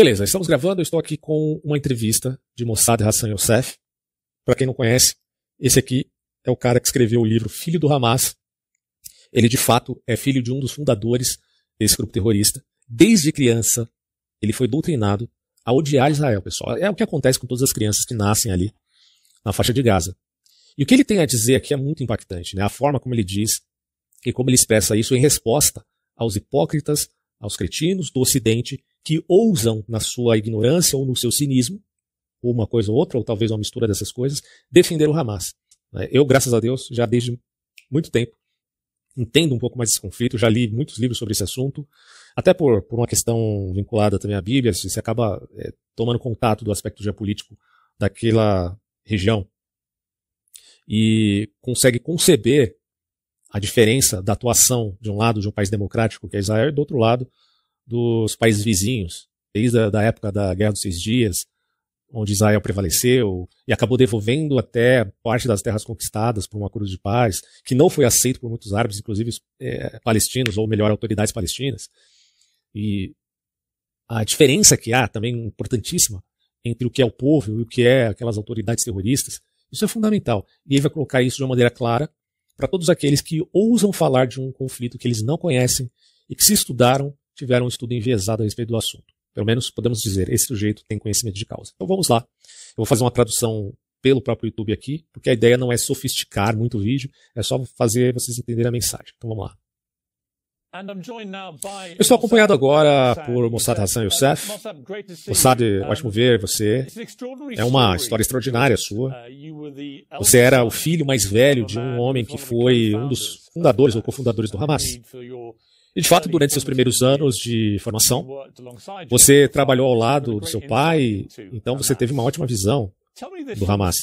Beleza, estamos gravando. Eu estou aqui com uma entrevista de Mossad Hassan Youssef. Para quem não conhece, esse aqui é o cara que escreveu o livro Filho do Hamas. Ele, de fato, é filho de um dos fundadores desse grupo terrorista. Desde criança, ele foi doutrinado a odiar Israel, pessoal. É o que acontece com todas as crianças que nascem ali na faixa de Gaza. E o que ele tem a dizer aqui é muito impactante, né? A forma como ele diz e como ele expressa isso em resposta aos hipócritas, aos cretinos do Ocidente que ousam, na sua ignorância ou no seu cinismo, ou uma coisa ou outra, ou talvez uma mistura dessas coisas, defender o Hamas. Né? Eu, graças a Deus, já desde muito tempo entendo um pouco mais desse conflito, já li muitos livros sobre esse assunto, até por, por uma questão vinculada também à Bíblia, você acaba é, tomando contato do aspecto geopolítico daquela região e consegue conceber a diferença da atuação de um lado de um país democrático, que é Israel, e do outro lado dos países vizinhos, desde a da época da Guerra dos Seis Dias, onde Israel prevaleceu e acabou devolvendo até parte das terras conquistadas por um acordo de paz, que não foi aceito por muitos árabes, inclusive é, palestinos, ou melhor, autoridades palestinas. E a diferença que há, também importantíssima, entre o que é o povo e o que é aquelas autoridades terroristas, isso é fundamental. E ele vai colocar isso de uma maneira clara para todos aqueles que ousam falar de um conflito que eles não conhecem e que se estudaram tiveram um estudo enviesado a respeito do assunto. Pelo menos podemos dizer, esse sujeito tem conhecimento de causa. Então vamos lá. Eu vou fazer uma tradução pelo próprio YouTube aqui, porque a ideia não é sofisticar muito o vídeo, é só fazer vocês entenderem a mensagem. Então vamos lá. Eu estou acompanhado agora por Mossad Hassan Youssef. Mossad, ótimo ver você. É uma história extraordinária sua. Uh, você era o filho mais velho de um homem que foi um dos fundadores ou cofundadores do Hamas. E de fato, durante seus primeiros anos de formação, você trabalhou ao lado do seu pai, então você teve uma ótima visão do Hamas.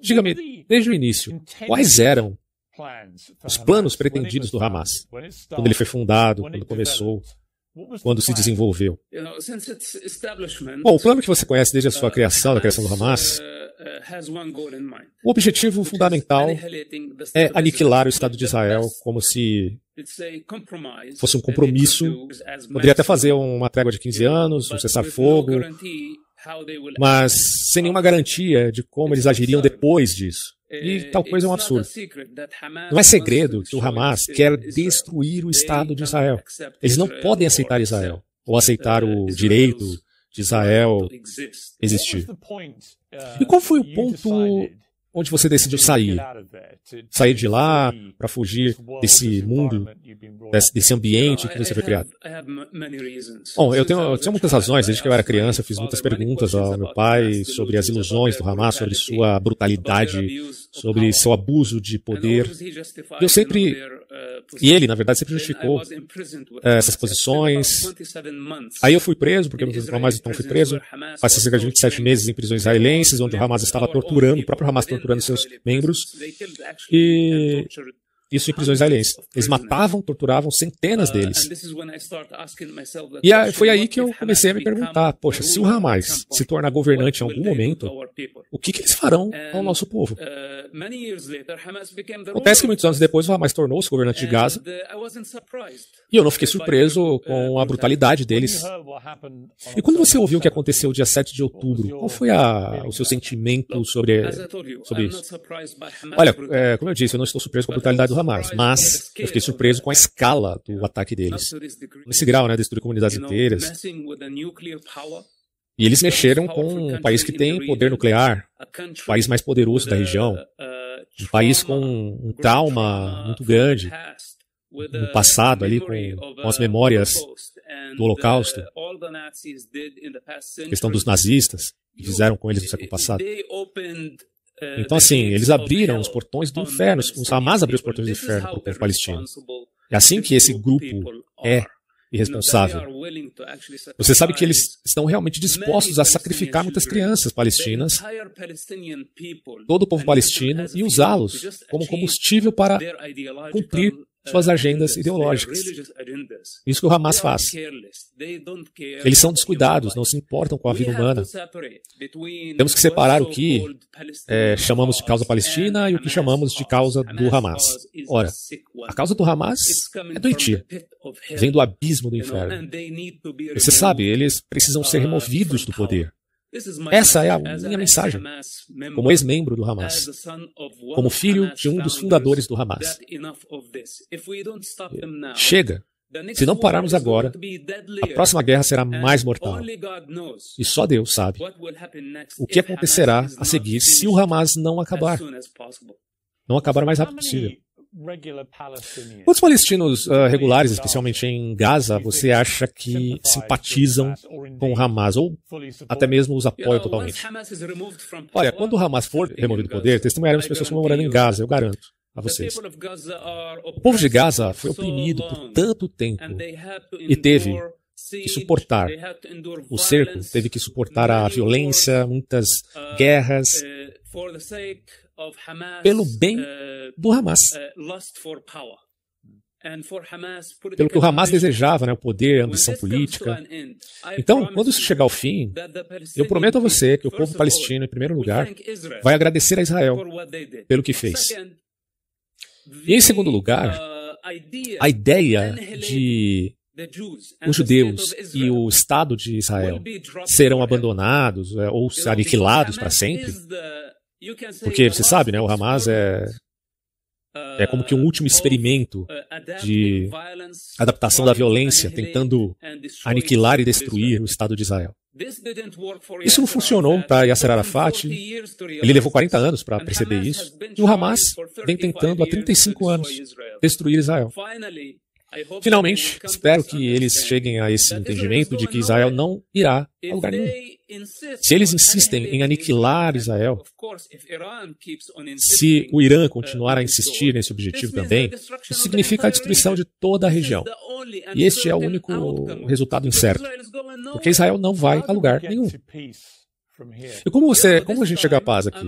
Diga-me, desde o início, quais eram os planos pretendidos do Hamas? Quando ele foi fundado, quando começou, quando se desenvolveu? Bom, o plano que você conhece desde a sua criação, da criação do Hamas, o objetivo fundamental é aniquilar o Estado de Israel como se fosse um compromisso. Poderia até fazer uma trégua de 15 anos, um cessar-fogo, mas sem nenhuma garantia de como eles agiriam depois disso. E uh, tal coisa é um absurdo. Não é segredo que o Hamas quer destruir o Estado de Israel. Eles não podem aceitar Israel ou aceitar o direito de Israel existir. E qual foi o ponto onde você decidiu sair? Sair de lá para fugir desse mundo, desse, desse, ambiente que você foi criado? Bom, eu tenho, eu tenho muitas razões. Desde que eu era criança, eu fiz muitas perguntas ao meu pai sobre as ilusões do Hamas, sobre sua brutalidade, sobre seu abuso de poder. Eu sempre e ele, na verdade, sempre justificou eh, essas posições. Aí eu fui preso, porque o Hamas então fui preso. Passei cerca de 27 meses em prisões israelenses, onde o Hamas estava torturando, o próprio Hamas torturando seus membros. E isso em prisões israelenses. Eles matavam, torturavam centenas uh, deles. E foi aí que eu comecei a me perguntar: poxa, se o Hamas se tornar governante em algum momento, o que, que eles farão ao nosso povo? Uh, Acontece que muitos anos depois o Hamas tornou-se governante de Gaza. Uh, e eu não fiquei surpreso com a brutalidade deles. E quando você ouviu o que aconteceu dia 7 de outubro, qual foi a, o seu sentimento sobre, sobre isso? Olha, é, como eu disse, eu não estou surpreso com a brutalidade do Hamas, mas eu fiquei surpreso com a escala do ataque deles. Nesse grau, né, destruir comunidades inteiras. E eles mexeram com um país que tem poder nuclear, o país mais poderoso da região, um país com um trauma muito grande no passado ali, com, com as memórias do Holocausto, questão dos nazistas, que fizeram com eles no século passado. Então, assim, eles abriram os portões do inferno, o Hamas abriu os portões do inferno para o povo palestino. É assim que esse grupo é irresponsável. Você sabe que eles estão realmente dispostos a sacrificar muitas crianças palestinas, todo o povo palestino, e usá-los como combustível para cumprir suas agendas ideológicas. Isso que o Hamas faz. Eles são descuidados, não se importam com a vida humana. Temos que separar o que é, chamamos de causa palestina e o que chamamos de causa do Hamas. Ora, a causa do Hamas é doentia. Vem do abismo do inferno. Você sabe, eles precisam ser removidos do poder. Essa é a minha mensagem, como ex-membro do Hamas, como filho de um dos fundadores do Hamas. Chega! Se não pararmos agora, a próxima guerra será mais mortal. E só Deus sabe o que acontecerá a seguir se o Hamas não acabar. Não acabar o mais rápido possível. Quantos palestinos uh, regulares, especialmente em Gaza, você acha que simpatizam com o Hamas ou até mesmo os apoiam totalmente? Olha, quando o Hamas for removido do poder, testemunharemos pessoas morando em Gaza, eu garanto a vocês. O povo de Gaza foi oprimido por tanto tempo e teve que suportar o cerco, teve que suportar a violência, muitas guerras, pelo bem do Hamas. Pelo que o Hamas desejava, né, o poder, a ambição política. Então, quando isso chegar ao fim, eu prometo a você que o povo palestino, em primeiro lugar, vai agradecer a Israel pelo que fez. E em segundo lugar, a ideia de os judeus e o Estado de Israel serão abandonados é, ou aniquilados para sempre porque você sabe, né, o Hamas é, é como que um último experimento de adaptação da violência, tentando aniquilar e destruir o Estado de Israel. Isso não funcionou para Yasser Arafat. Ele levou 40 anos para perceber isso. E o Hamas vem tentando há 35 anos destruir Israel. Finalmente, espero que eles cheguem a esse entendimento de que Israel não irá a lugar nenhum. Se eles insistem em aniquilar Israel, se o Irã continuar a insistir nesse objetivo também, isso significa a destruição de toda a região. E este é o único resultado incerto, porque Israel não vai a lugar nenhum. E como você, como a gente chega à paz aqui?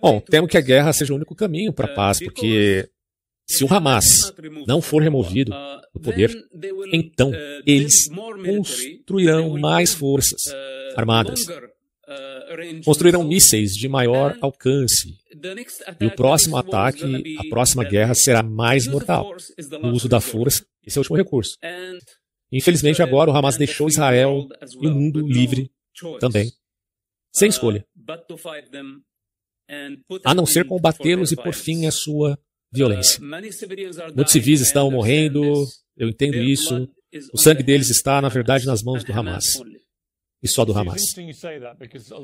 Bom, temo que a guerra seja o único caminho para a paz, porque se o Hamas não for removido do poder, então eles construirão mais forças armadas, construirão mísseis de maior alcance. E o próximo ataque, a próxima guerra será mais mortal. O uso da força, esse é o último recurso. Infelizmente, agora o Hamas deixou Israel e o mundo livre também, sem escolha. A não ser combatê-los e por fim a sua violência. Muitos civis estão morrendo, eu entendo isso. O sangue deles está, na verdade, nas mãos do Hamas. E só do Hamas.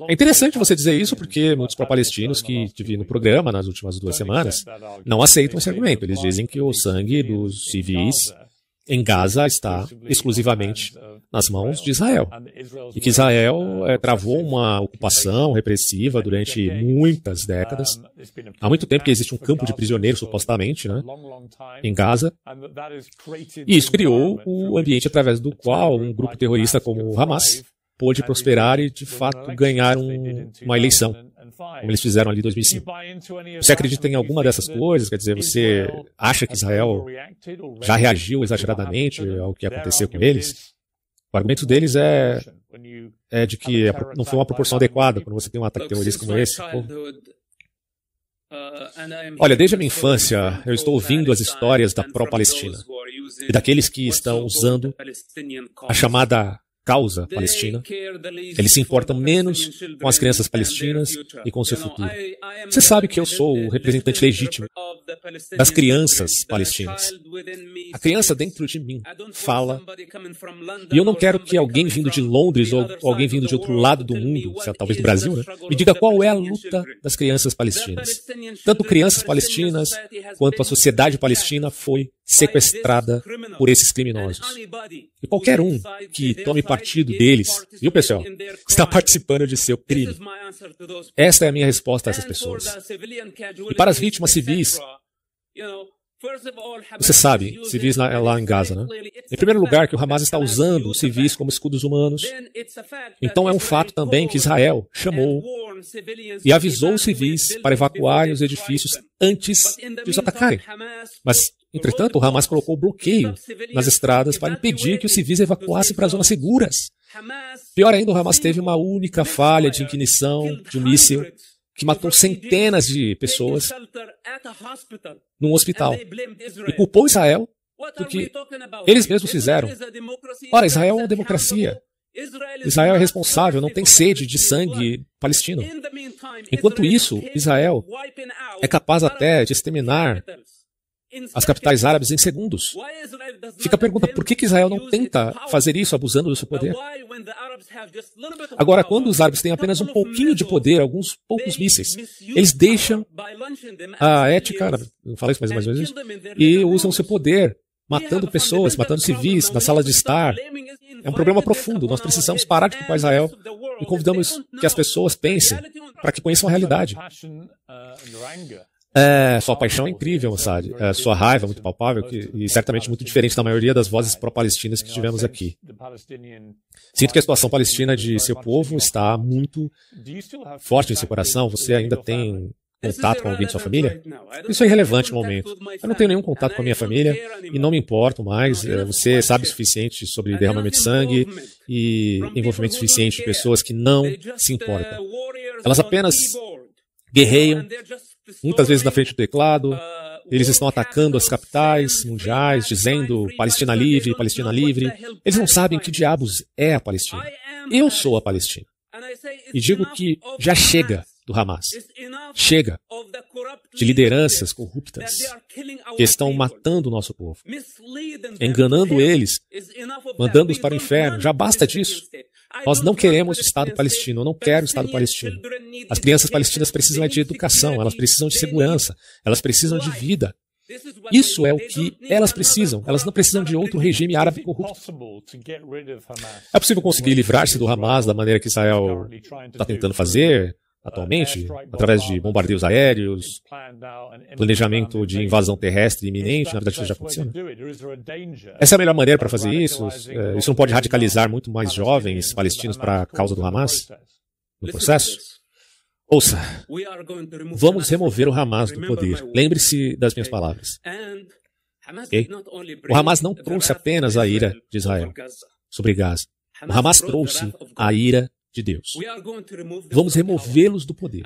É interessante você dizer isso porque muitos pró-palestinos que tive no programa nas últimas duas semanas não aceitam esse argumento. Eles dizem que o sangue dos civis em Gaza está exclusivamente nas mãos de Israel. E que Israel é, travou uma ocupação repressiva durante muitas décadas. Há muito tempo que existe um campo de prisioneiros, supostamente, né, em Gaza. E isso criou o ambiente através do qual um grupo terrorista como o Hamas pôde prosperar e, de fato, ganhar um, uma eleição como eles fizeram ali em 2005. Você acredita em alguma dessas coisas? Quer dizer, você acha que Israel já reagiu exageradamente ao que aconteceu com eles? O argumento deles é, é de que não foi uma proporção adequada quando você tem um ataque terrorista como esse. Olha, desde a minha infância, eu estou ouvindo as histórias da pró-Palestina e daqueles que estão usando a chamada causa palestina. Eles se importam menos com as crianças palestinas e com o seu futuro. Você sabe que eu sou o representante legítimo das crianças palestinas. A criança dentro de mim fala. E eu não quero que alguém vindo de Londres ou alguém vindo de outro lado do mundo, talvez do Brasil, né, me diga qual é a luta das crianças palestinas. Tanto crianças palestinas quanto a sociedade palestina foi sequestrada por esses criminosos. E qualquer um que tome partido deles, viu pessoal, está participando de seu crime. Esta é a minha resposta a essas pessoas. E para as vítimas civis, você sabe, civis lá em Gaza, né? Em primeiro lugar, que o Hamas está usando os civis como escudos humanos. Então é um fato também que Israel chamou e avisou os civis para evacuarem os edifícios antes de os atacarem. Mas, entretanto, o Hamas colocou bloqueio nas estradas para impedir que os civis evacuassem para zonas seguras. Pior ainda, o Hamas teve uma única falha de ignição de um míssil que matou centenas de pessoas num hospital e culpou Israel do que eles mesmos fizeram. Ora, Israel é uma democracia. Israel é responsável, não tem sede de sangue palestino. Enquanto isso, Israel é capaz até de exterminar as capitais árabes em segundos. Fica a pergunta: por que, Israel não tenta fazer isso abusando do seu poder? Agora, quando os árabes têm apenas um pouquinho de poder, alguns poucos mísseis, eles deixam a ética não falei isso mais menos isso, e usam seu poder matando pessoas, matando civis na sala de estar. É um problema profundo. Nós precisamos parar de culpar Israel e convidamos que as pessoas pensem para que conheçam a realidade. É, sua paixão é incrível, Mossad. É, sua raiva é muito palpável que, e certamente muito diferente da maioria das vozes pró-palestinas que tivemos aqui. Sinto que a situação palestina de seu povo está muito forte em seu coração. Você ainda tem contato com alguém de sua família? Isso é irrelevante no momento. Eu não tenho nenhum contato com a minha família e não me importo mais. É, você sabe o suficiente sobre derramamento de sangue e envolvimento suficiente de pessoas que não se importam. Elas apenas guerreiam, muitas vezes na frente do teclado. Eles estão atacando as capitais mundiais, dizendo Palestina livre, Palestina livre. Eles não sabem que diabos é a Palestina. Eu sou a Palestina. E digo que já chega do Hamas. Chega de lideranças corruptas que estão matando o nosso povo, enganando eles, mandando-os para o inferno. Já basta disso. Nós não queremos o Estado palestino, eu não quero o Estado palestino. As crianças palestinas precisam de educação, elas precisam de segurança, elas precisam de vida. Isso é o que elas precisam. Elas não precisam de outro regime árabe corrupto. É possível conseguir livrar-se do Hamas da maneira que Israel está tentando fazer? Atualmente, através de bombardeios aéreos, planejamento de invasão terrestre iminente, na verdade isso já aconteceu. Essa é a melhor maneira para fazer isso? É, isso não pode radicalizar muito mais jovens palestinos para a causa do Hamas no processo? Ouça, vamos remover o Hamas do poder. Lembre-se das minhas palavras. Okay? O Hamas não trouxe apenas a ira de Israel sobre Gaza. O Hamas trouxe a ira de Deus. Vamos removê-los do poder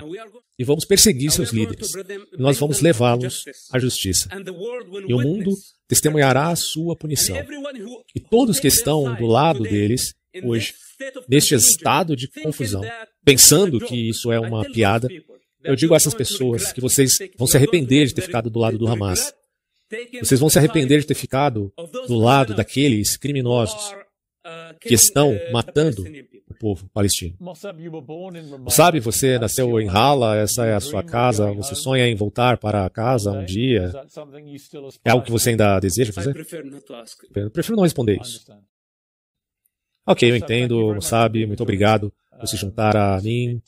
e vamos perseguir seus líderes. E nós vamos levá-los à justiça. E o mundo testemunhará a sua punição. E todos que estão do lado deles hoje, neste estado de confusão, pensando que isso é uma piada, eu digo a essas pessoas que vocês vão se arrepender de ter ficado do lado do Hamas. Vocês vão se arrepender de ter ficado do lado daqueles criminosos que estão matando o povo palestino. Sabe, você nasceu em Hala, essa é a sua casa, você sonha em voltar para casa um dia? É algo que você ainda deseja fazer? Eu prefiro não responder isso. Ok, eu entendo, sabe, muito obrigado por se juntar a mim.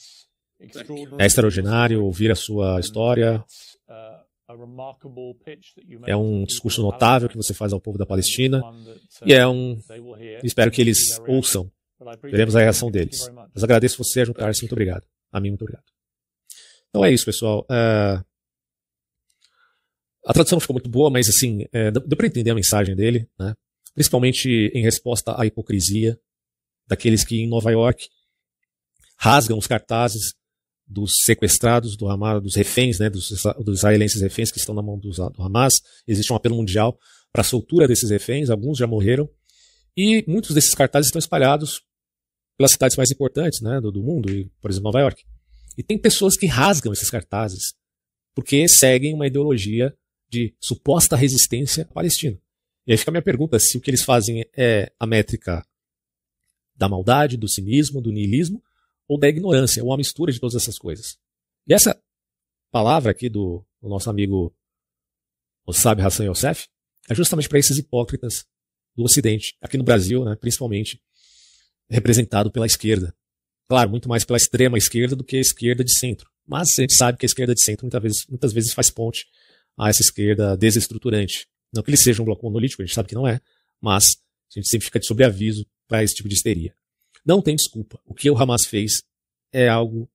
É extraordinário ouvir a sua história. É um discurso notável que você faz ao povo da Palestina e é um. Espero que eles ouçam. Veremos a reação deles. Mas agradeço você a juntar-se. Muito obrigado. A mim, muito obrigado. Então é isso, pessoal. Uh, a tradução ficou muito boa, mas assim, é, deu para entender a mensagem dele, né? principalmente em resposta à hipocrisia daqueles que em Nova York rasgam os cartazes dos sequestrados do Hamas, dos reféns, né, dos, dos israelenses reféns que estão na mão do, do Hamas. Existe um apelo mundial para a soltura desses reféns, alguns já morreram, e muitos desses cartazes estão espalhados pelas cidades mais importantes né, do, do mundo, e, por exemplo, Nova York. E tem pessoas que rasgam esses cartazes porque seguem uma ideologia de suposta resistência palestina. E aí fica a minha pergunta: se o que eles fazem é a métrica da maldade, do cinismo, do niilismo, ou da ignorância, ou uma mistura de todas essas coisas. E essa palavra aqui do, do nosso amigo Osab Hassan Yosef é justamente para esses hipócritas do Ocidente, aqui no Brasil, né, principalmente, representado pela esquerda. Claro, muito mais pela extrema esquerda do que a esquerda de centro. Mas a gente sabe que a esquerda de centro muitas vezes, muitas vezes faz ponte a essa esquerda desestruturante. Não que ele seja um bloco monolítico, a gente sabe que não é, mas a gente sempre fica de sobreaviso para esse tipo de histeria. Não tem desculpa. O que o Hamas fez é algo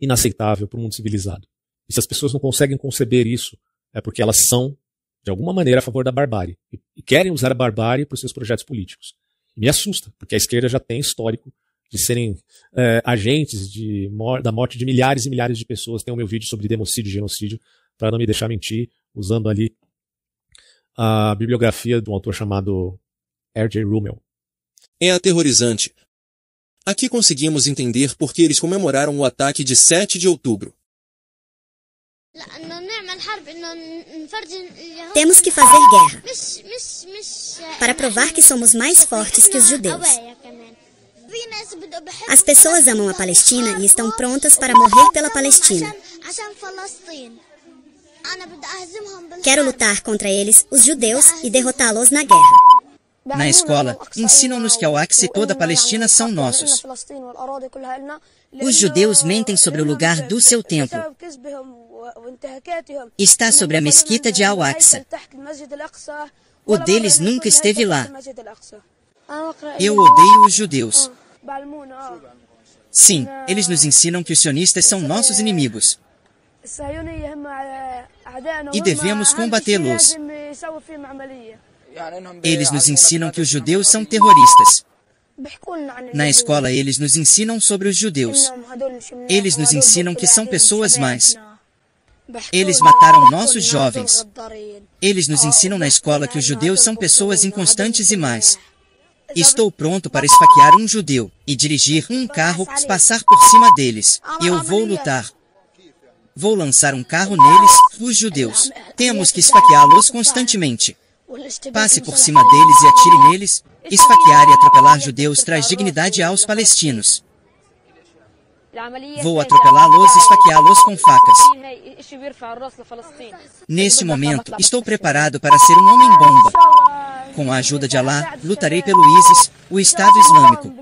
inaceitável para o mundo civilizado. E se as pessoas não conseguem conceber isso, é porque elas são, de alguma maneira, a favor da barbárie. E querem usar a barbárie para os seus projetos políticos. E me assusta, porque a esquerda já tem histórico de serem é, agentes de, da morte de milhares e milhares de pessoas. Tem o meu vídeo sobre democídio e genocídio, para não me deixar mentir, usando ali a bibliografia de um autor chamado R.J. Rummel. É aterrorizante. Aqui conseguimos entender por que eles comemoraram o ataque de 7 de outubro. Temos que fazer guerra para provar que somos mais fortes que os judeus. As pessoas amam a Palestina e estão prontas para morrer pela Palestina. Quero lutar contra eles, os judeus, e derrotá-los na guerra. Na escola, ensinam-nos que Al-Aqsa e toda a Palestina são nossos. Os judeus mentem sobre o lugar do seu templo. Está sobre a mesquita de Al-Aqsa. O deles nunca esteve lá. Eu odeio os judeus. Sim, eles nos ensinam que os sionistas são nossos inimigos. E devemos combatê-los. Eles nos ensinam que os judeus são terroristas. Na escola, eles nos ensinam sobre os judeus. Eles nos ensinam que são pessoas mais. Eles mataram nossos jovens. Eles nos ensinam na escola que os judeus são pessoas inconstantes e mais. Estou pronto para esfaquear um judeu e dirigir um carro, passar por cima deles. Eu vou lutar. Vou lançar um carro neles, os judeus. Temos que esfaqueá-los constantemente. Passe por cima deles e atire neles. Esfaquear e atropelar judeus traz dignidade aos palestinos. Vou atropelá-los e esfaqueá-los com facas. Neste momento, estou preparado para ser um homem-bomba. Com a ajuda de Allah, lutarei pelo ISIS, o Estado Islâmico.